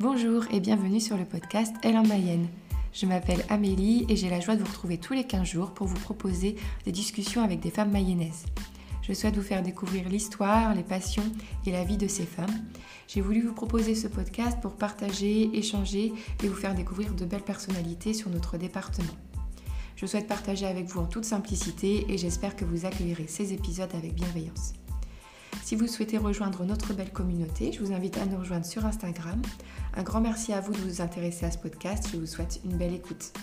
Bonjour et bienvenue sur le podcast Elle en Mayenne. Je m'appelle Amélie et j'ai la joie de vous retrouver tous les 15 jours pour vous proposer des discussions avec des femmes mayennaises. Je souhaite vous faire découvrir l'histoire, les passions et la vie de ces femmes. J'ai voulu vous proposer ce podcast pour partager, échanger et vous faire découvrir de belles personnalités sur notre département. Je souhaite partager avec vous en toute simplicité et j'espère que vous accueillerez ces épisodes avec bienveillance. Si vous souhaitez rejoindre notre belle communauté, je vous invite à nous rejoindre sur Instagram. Un grand merci à vous de vous intéresser à ce podcast. Je vous souhaite une belle écoute.